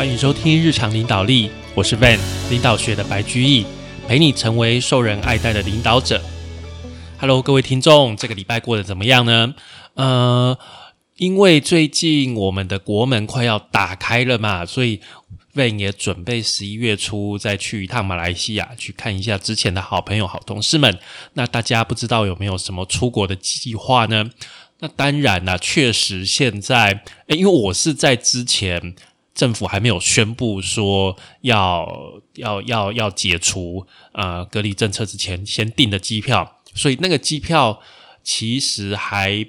欢迎收听日常领导力，我是 Van 领导学的白居易，陪你成为受人爱戴的领导者。Hello，各位听众，这个礼拜过得怎么样呢？呃，因为最近我们的国门快要打开了嘛，所以 Van 也准备十一月初再去一趟马来西亚，去看一下之前的好朋友、好同事们。那大家不知道有没有什么出国的计划呢？那当然啦，确实现在，诶因为我是在之前。政府还没有宣布说要要要要解除呃隔离政策之前，先订的机票，所以那个机票其实还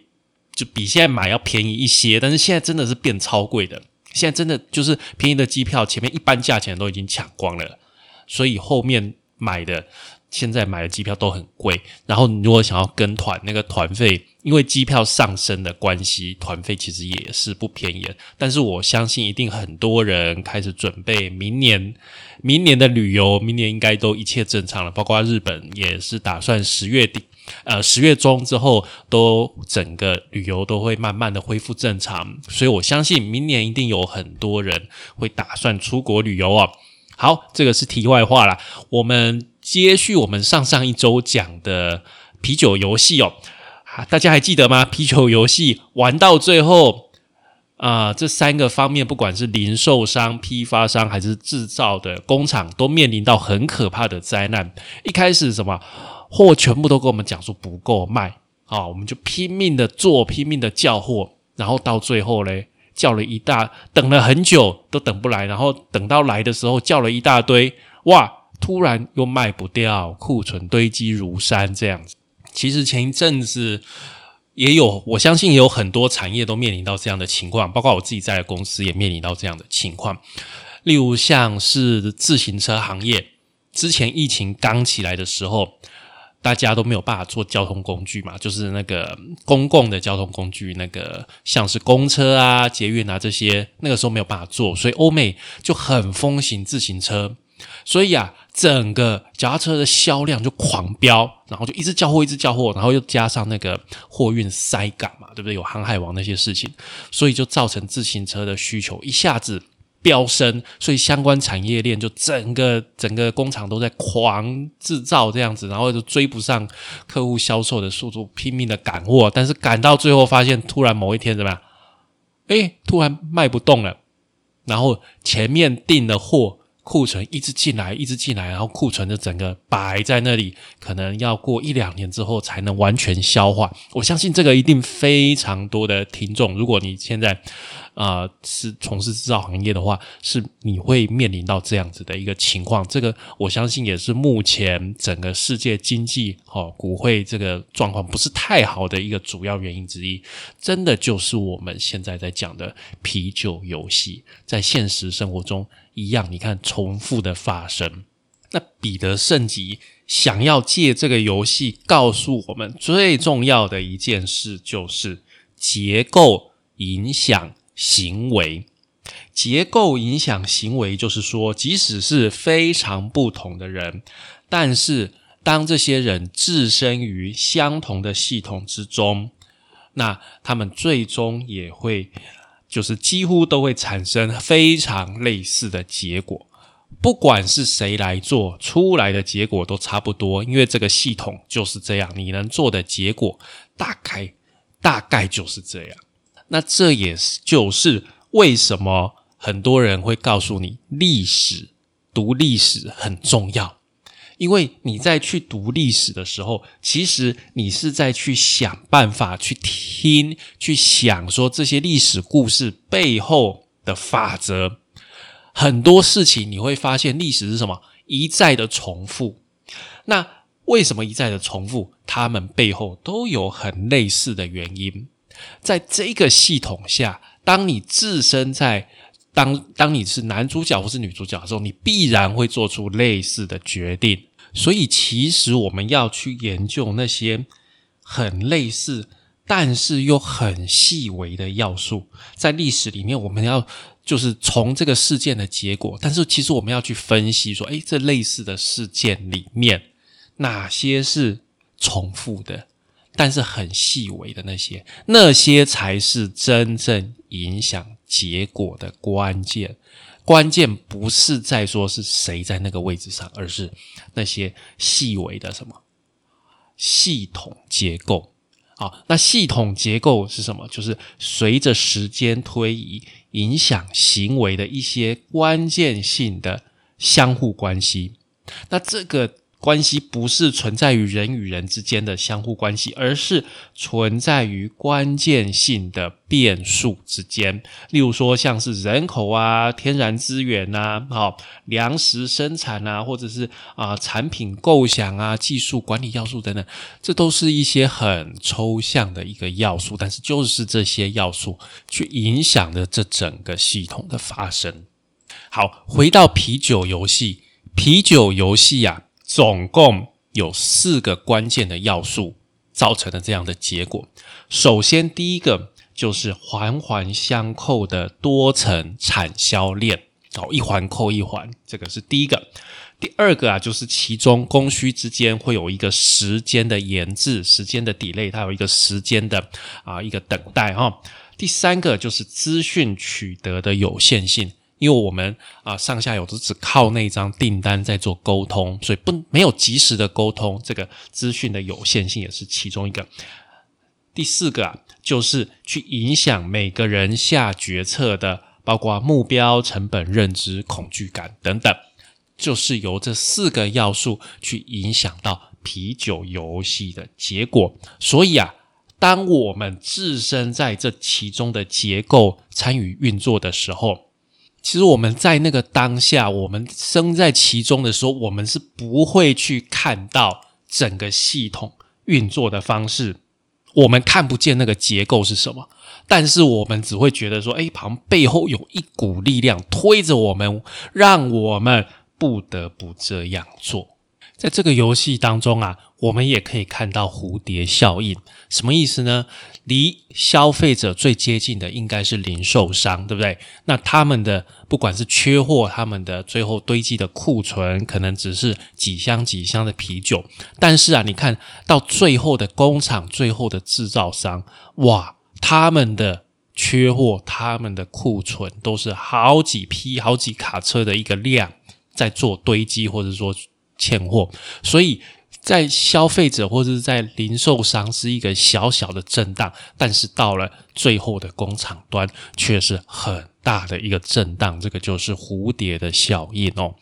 就比现在买要便宜一些，但是现在真的是变超贵的。现在真的就是便宜的机票，前面一般价钱都已经抢光了，所以后面买的。现在买的机票都很贵，然后你如果想要跟团，那个团费因为机票上升的关系，团费其实也是不便宜。但是我相信一定很多人开始准备明年，明年的旅游，明年应该都一切正常了。包括日本也是打算十月底，呃十月中之后都整个旅游都会慢慢的恢复正常，所以我相信明年一定有很多人会打算出国旅游哦。好，这个是题外话啦。我们接续我们上上一周讲的啤酒游戏哦，大家还记得吗？啤酒游戏玩到最后啊，这三个方面，不管是零售商、批发商还是制造的工厂，都面临到很可怕的灾难。一开始什么货全部都跟我们讲说不够卖啊，我们就拼命的做，拼命的叫货，然后到最后嘞。叫了一大，等了很久都等不来，然后等到来的时候叫了一大堆，哇！突然又卖不掉，库存堆积如山，这样子。其实前一阵子也有，我相信也有很多产业都面临到这样的情况，包括我自己在的公司也面临到这样的情况。例如像是自行车行业，之前疫情刚起来的时候。大家都没有办法做交通工具嘛，就是那个公共的交通工具，那个像是公车啊、捷运啊这些，那个时候没有办法做，所以欧美就很风行自行车，所以啊，整个脚踏车的销量就狂飙，然后就一直交货，一直交货，然后又加上那个货运塞港嘛，对不对？有航海王那些事情，所以就造成自行车的需求一下子。飙升，所以相关产业链就整个整个工厂都在狂制造这样子，然后就追不上客户销售的速度，拼命的赶货，但是赶到最后发现，突然某一天怎么样？哎，突然卖不动了，然后前面订的货。库存一直进来，一直进来，然后库存就整个摆在那里，可能要过一两年之后才能完全消化。我相信这个一定非常多的听众，如果你现在啊是从事制造行业的话，是你会面临到这样子的一个情况。这个我相信也是目前整个世界经济哦股汇这个状况不是太好的一个主要原因之一。真的就是我们现在在讲的啤酒游戏，在现实生活中。一样，你看重复的发生。那彼得圣吉想要借这个游戏告诉我们最重要的一件事，就是结构影响行为。结构影响行为，就是说，即使是非常不同的人，但是当这些人置身于相同的系统之中，那他们最终也会。就是几乎都会产生非常类似的结果，不管是谁来做出来的结果都差不多，因为这个系统就是这样，你能做的结果大概大概就是这样。那这也是就是为什么很多人会告诉你，历史读历史很重要。因为你在去读历史的时候，其实你是在去想办法去听、去想说这些历史故事背后的法则。很多事情你会发现，历史是什么一再的重复。那为什么一再的重复？他们背后都有很类似的原因。在这个系统下，当你置身在当当你是男主角或是女主角的时候，你必然会做出类似的决定。所以，其实我们要去研究那些很类似，但是又很细微的要素，在历史里面，我们要就是从这个事件的结果，但是其实我们要去分析说，诶，这类似的事件里面，哪些是重复的，但是很细微的那些，那些才是真正影响结果的关键。关键不是在说是谁在那个位置上，而是那些细微的什么系统结构。好，那系统结构是什么？就是随着时间推移，影响行为的一些关键性的相互关系。那这个。关系不是存在于人与人之间的相互关系，而是存在于关键性的变数之间。例如说，像是人口啊、天然资源呐、好粮食生产啊，或者是啊产品构想啊、技术管理要素等等，这都是一些很抽象的一个要素，但是就是这些要素去影响了这整个系统的发生。好，回到啤酒游戏，啤酒游戏呀。总共有四个关键的要素造成的这样的结果。首先，第一个就是环环相扣的多层产销链，哦，一环扣一环，这个是第一个。第二个啊，就是其中供需之间会有一个时间的延滞，时间的 delay，它有一个时间的啊一个等待哈。第三个就是资讯取得的有限性。因为我们啊上下游都只靠那张订单在做沟通，所以不没有及时的沟通，这个资讯的有限性也是其中一个。第四个啊，就是去影响每个人下决策的，包括目标、成本、认知、恐惧感等等，就是由这四个要素去影响到啤酒游戏的结果。所以啊，当我们置身在这其中的结构参与运作的时候，其实我们在那个当下，我们身在其中的时候，我们是不会去看到整个系统运作的方式，我们看不见那个结构是什么，但是我们只会觉得说，哎，旁背后有一股力量推着我们，让我们不得不这样做。在这个游戏当中啊，我们也可以看到蝴蝶效应，什么意思呢？离消费者最接近的应该是零售商，对不对？那他们的不管是缺货，他们的最后堆积的库存可能只是几箱几箱的啤酒，但是啊，你看到最后的工厂、最后的制造商，哇，他们的缺货、他们的库存都是好几批、好几卡车的一个量在做堆积，或者说。欠货，所以在消费者或者是在零售商是一个小小的震荡，但是到了最后的工厂端却是很大的一个震荡，这个就是蝴蝶的效应哦。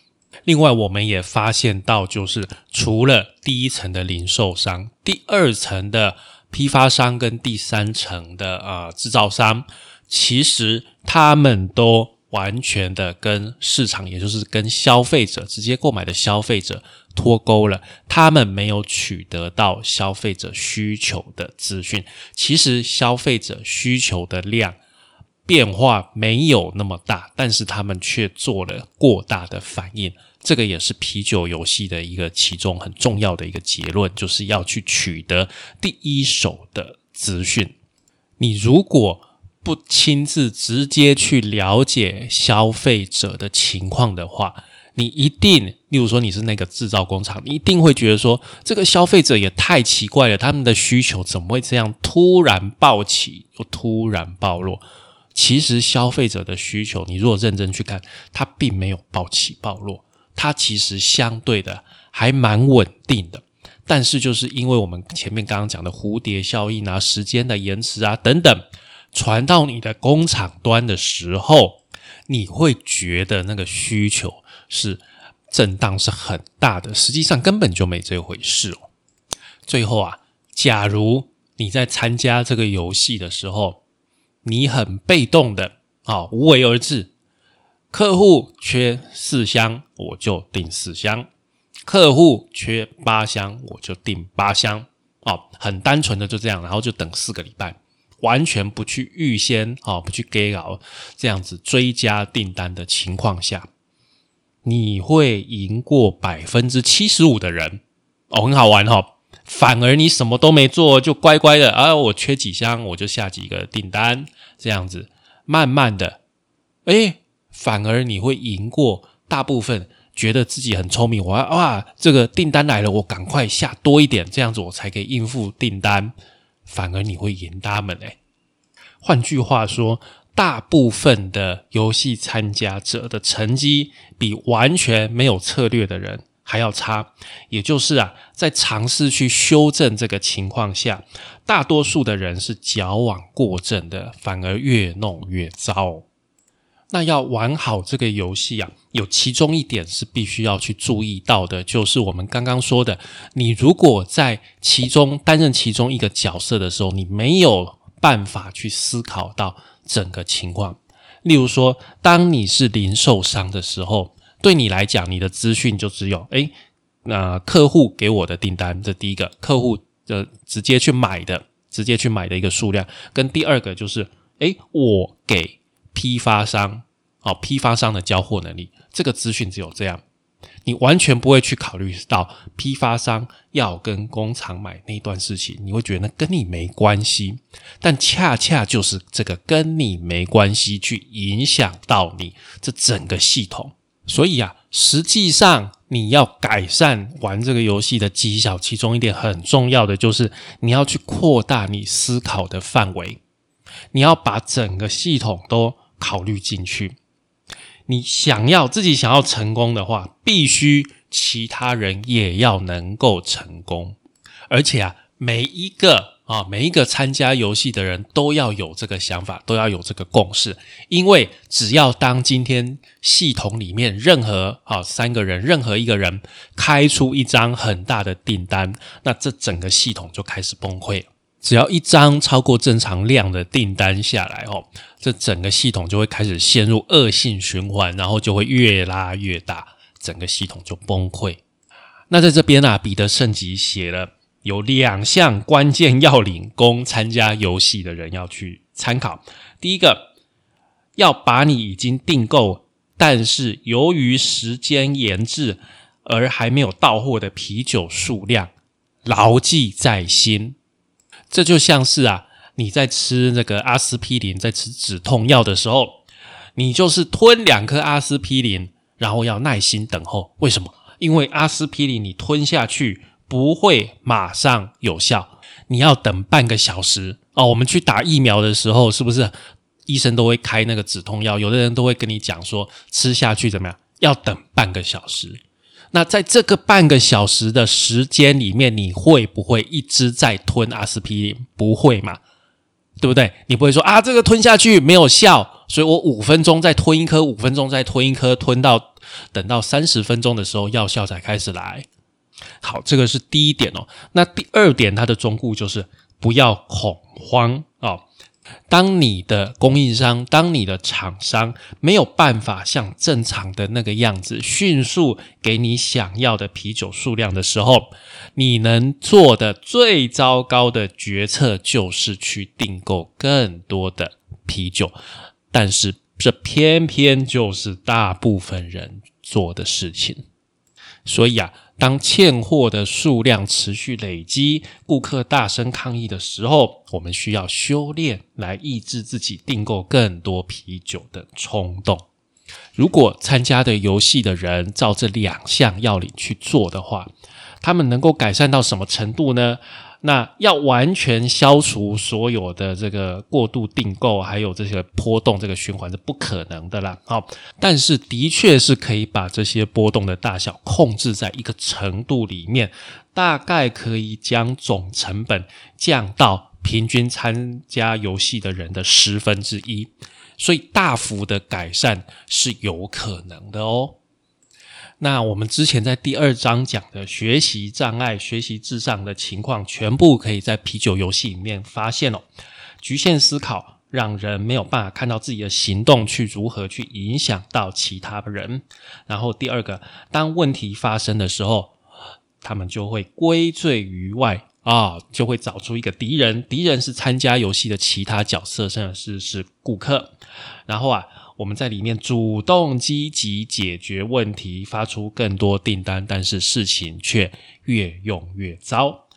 另外，我们也发现到，就是除了第一层的零售商、第二层的批发商跟第三层的啊制造商，其实他们都。完全的跟市场，也就是跟消费者直接购买的消费者脱钩了，他们没有取得到消费者需求的资讯。其实消费者需求的量变化没有那么大，但是他们却做了过大的反应。这个也是啤酒游戏的一个其中很重要的一个结论，就是要去取得第一手的资讯。你如果不亲自直接去了解消费者的情况的话，你一定，例如说你是那个制造工厂，你一定会觉得说，这个消费者也太奇怪了，他们的需求怎么会这样突然暴起又突然暴落？其实消费者的需求，你如果认真去看，它并没有暴起暴落，它其实相对的还蛮稳定的。但是就是因为我们前面刚刚讲的蝴蝶效应啊、时间的延迟啊等等。传到你的工厂端的时候，你会觉得那个需求是震荡是很大的，实际上根本就没这回事哦。最后啊，假如你在参加这个游戏的时候，你很被动的啊，无为而治，客户缺四箱，我就订四箱；客户缺八箱，我就订八箱。哦，很单纯的就这样，然后就等四个礼拜。完全不去预先啊，不去给稿这样子追加订单的情况下，你会赢过百分之七十五的人哦，很好玩哈。反而你什么都没做，就乖乖的啊，我缺几箱我就下几个订单，这样子慢慢的，哎，反而你会赢过大部分觉得自己很聪明，我哇，这个订单来了，我赶快下多一点，这样子我才可以应付订单。反而你会赢他们诶。换句话说，大部分的游戏参加者的成绩比完全没有策略的人还要差。也就是啊，在尝试去修正这个情况下，大多数的人是矫枉过正的，反而越弄越糟。那要玩好这个游戏啊，有其中一点是必须要去注意到的，就是我们刚刚说的，你如果在其中担任其中一个角色的时候，你没有办法去思考到整个情况。例如说，当你是零售商的时候，对你来讲，你的资讯就只有，诶，那客户给我的订单，这第一个，客户的直接去买的，直接去买的一个数量，跟第二个就是，诶，我给。批发商，哦，批发商的交货能力，这个资讯只有这样，你完全不会去考虑到批发商要跟工厂买那段事情，你会觉得跟你没关系，但恰恰就是这个跟你没关系，去影响到你这整个系统。所以啊，实际上你要改善玩这个游戏的技巧，其中一点很重要的就是你要去扩大你思考的范围，你要把整个系统都。考虑进去，你想要自己想要成功的话，必须其他人也要能够成功，而且啊，每一个啊每一个参加游戏的人都要有这个想法，都要有这个共识，因为只要当今天系统里面任何啊三个人任何一个人开出一张很大的订单，那这整个系统就开始崩溃了。只要一张超过正常量的订单下来哦，这整个系统就会开始陷入恶性循环，然后就会越拉越大，整个系统就崩溃。那在这边啊，彼得圣吉写了有两项关键要领，供参加游戏的人要去参考。第一个，要把你已经订购，但是由于时间延至而还没有到货的啤酒数量牢记在心。这就像是啊，你在吃那个阿司匹林，在吃止痛药的时候，你就是吞两颗阿司匹林，然后要耐心等候。为什么？因为阿司匹林你吞下去不会马上有效，你要等半个小时哦。我们去打疫苗的时候，是不是医生都会开那个止痛药？有的人都会跟你讲说，吃下去怎么样？要等半个小时。那在这个半个小时的时间里面，你会不会一直在吞阿司匹林？不会嘛，对不对？你不会说啊，这个吞下去没有效，所以我五分钟再吞一颗，五分钟再吞一颗，吞到等到三十分钟的时候，药效才开始来。好，这个是第一点哦。那第二点，它的忠固就是不要恐慌。当你的供应商、当你的厂商没有办法像正常的那个样子迅速给你想要的啤酒数量的时候，你能做的最糟糕的决策就是去订购更多的啤酒，但是这偏偏就是大部分人做的事情，所以啊。当欠货的数量持续累积，顾客大声抗议的时候，我们需要修炼来抑制自己订购更多啤酒的冲动。如果参加的游戏的人照这两项要领去做的话，他们能够改善到什么程度呢？那要完全消除所有的这个过度订购，还有这些波动，这个循环是不可能的啦。好，但是的确是可以把这些波动的大小控制在一个程度里面，大概可以将总成本降到平均参加游戏的人的十分之一，所以大幅的改善是有可能的哦。那我们之前在第二章讲的学习障碍、学习智障的情况，全部可以在啤酒游戏里面发现哦。局限思考让人没有办法看到自己的行动去如何去影响到其他人。然后第二个，当问题发生的时候，他们就会归罪于外啊，就会找出一个敌人，敌人是参加游戏的其他角色，甚至是是顾客。然后啊。我们在里面主动积极解决问题，发出更多订单，但是事情却越用越糟。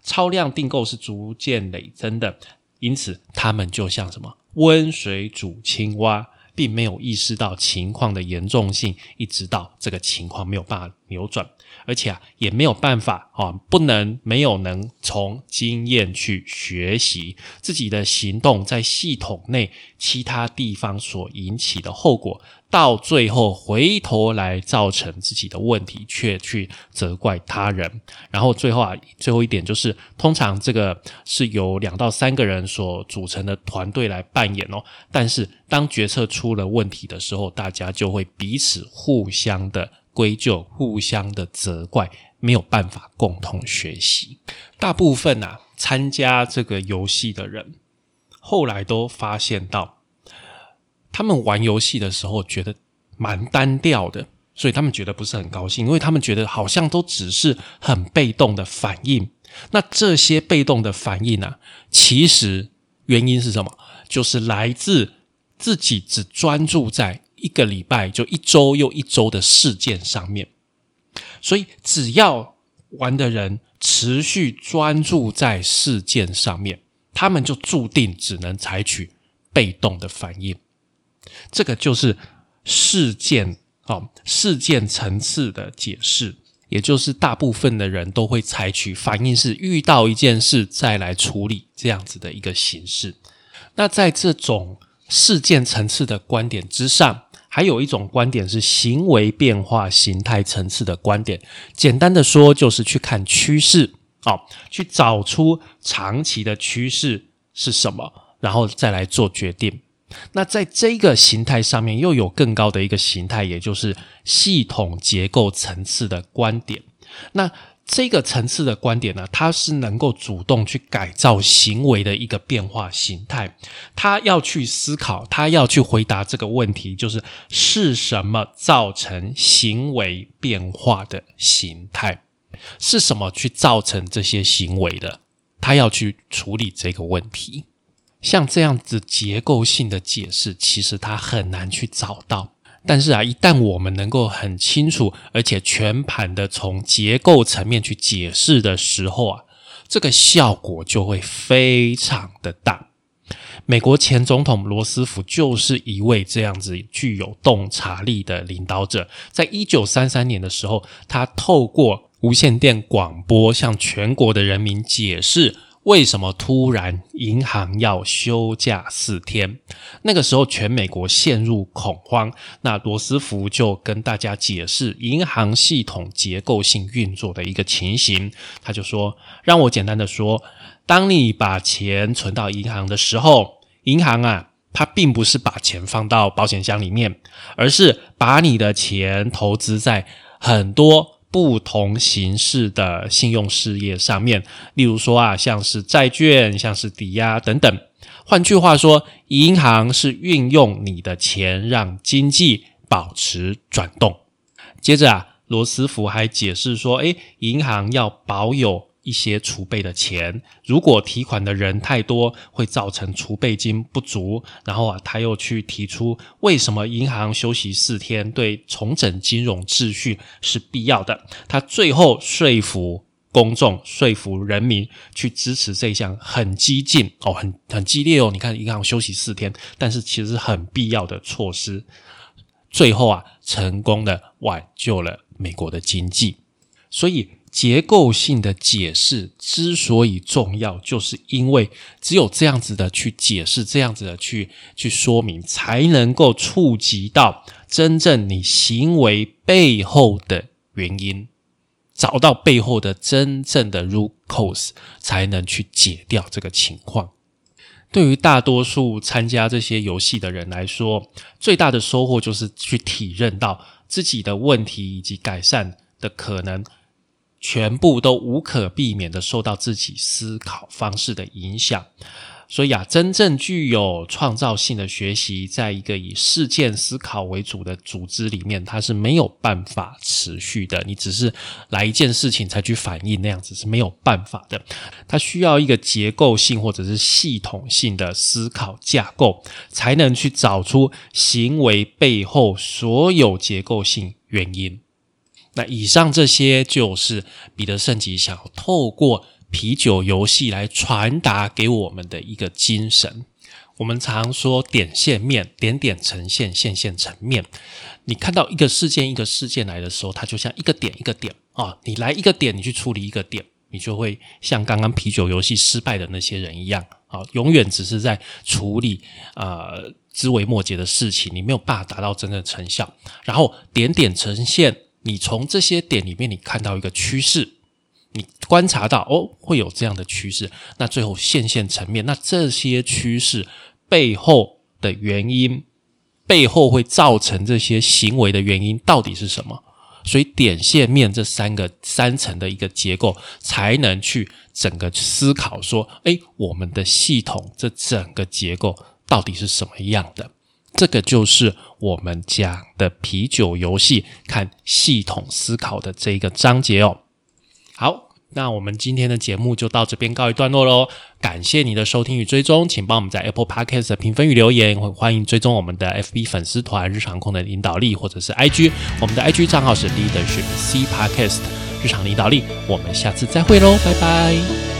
超量订购是逐渐累增的，因此他们就像什么温水煮青蛙，并没有意识到情况的严重性，一直到这个情况没有办法扭转，而且啊，也没有办法啊，不能没有能从经验去学习自己的行动在系统内其他地方所引起的后果。到最后回头来造成自己的问题，却去责怪他人。然后最后啊，最后一点就是，通常这个是由两到三个人所组成的团队来扮演哦。但是当决策出了问题的时候，大家就会彼此互相的归咎，互相的责怪，没有办法共同学习。大部分啊参加这个游戏的人，后来都发现到。他们玩游戏的时候觉得蛮单调的，所以他们觉得不是很高兴，因为他们觉得好像都只是很被动的反应。那这些被动的反应呢，其实原因是什么？就是来自自己只专注在一个礼拜就一周又一周的事件上面。所以只要玩的人持续专注在事件上面，他们就注定只能采取被动的反应。这个就是事件哦，事件层次的解释，也就是大部分的人都会采取反应是遇到一件事再来处理这样子的一个形式。那在这种事件层次的观点之上，还有一种观点是行为变化形态层次的观点。简单的说，就是去看趋势哦，去找出长期的趋势是什么，然后再来做决定。那在这个形态上面，又有更高的一个形态，也就是系统结构层次的观点。那这个层次的观点呢，它是能够主动去改造行为的一个变化形态。他要去思考，他要去回答这个问题，就是是什么造成行为变化的形态？是什么去造成这些行为的？他要去处理这个问题。像这样子结构性的解释，其实他很难去找到。但是啊，一旦我们能够很清楚而且全盘的从结构层面去解释的时候啊，这个效果就会非常的大。美国前总统罗斯福就是一位这样子具有洞察力的领导者。在一九三三年的时候，他透过无线电广播向全国的人民解释。为什么突然银行要休假四天？那个时候全美国陷入恐慌。那罗斯福就跟大家解释银行系统结构性运作的一个情形。他就说：“让我简单的说，当你把钱存到银行的时候，银行啊，它并不是把钱放到保险箱里面，而是把你的钱投资在很多。”不同形式的信用事业上面，例如说啊，像是债券、像是抵押等等。换句话说，银行是运用你的钱让经济保持转动。接着啊，罗斯福还解释说，诶，银行要保有。一些储备的钱，如果提款的人太多，会造成储备金不足。然后啊，他又去提出为什么银行休息四天对重整金融秩序是必要的。他最后说服公众、说服人民去支持这项很激进哦、很很激烈哦。你看，银行休息四天，但是其实很必要的措施。最后啊，成功的挽救了美国的经济。所以。结构性的解释之所以重要，就是因为只有这样子的去解释，这样子的去去说明，才能够触及到真正你行为背后的原因，找到背后的真正的 root cause，才能去解掉这个情况。对于大多数参加这些游戏的人来说，最大的收获就是去体认到自己的问题以及改善的可能。全部都无可避免的受到自己思考方式的影响，所以啊，真正具有创造性的学习，在一个以事件思考为主的组织里面，它是没有办法持续的。你只是来一件事情才去反应那样子是没有办法的。它需要一个结构性或者是系统性的思考架构，才能去找出行为背后所有结构性原因。那以上这些就是彼得圣吉想要透过啤酒游戏来传达给我们的一个精神。我们常说点线面，点点成线，线线成面。你看到一个事件一个事件来的时候，它就像一个点一个点啊，你来一个点，你去处理一个点，你就会像刚刚啤酒游戏失败的那些人一样啊，永远只是在处理呃枝微末节的事情，你没有办法达到真正的成效。然后点点成线，你从这些点里面你看到一个趋势。你观察到哦，会有这样的趋势，那最后线线层面，那这些趋势背后的原因，背后会造成这些行为的原因到底是什么？所以点线面这三个三层的一个结构，才能去整个思考说，哎，我们的系统这整个结构到底是什么样的？这个就是我们讲的啤酒游戏看系统思考的这一个章节哦。好，那我们今天的节目就到这边告一段落喽。感谢你的收听与追踪，请帮我们在 Apple Podcast 评分与留言，欢迎追踪我们的 FB 粉丝团日常控的领导力，或者是 IG，我们的 IG 账号是 Leadership C Podcast 日常领导力。我们下次再会喽，拜拜。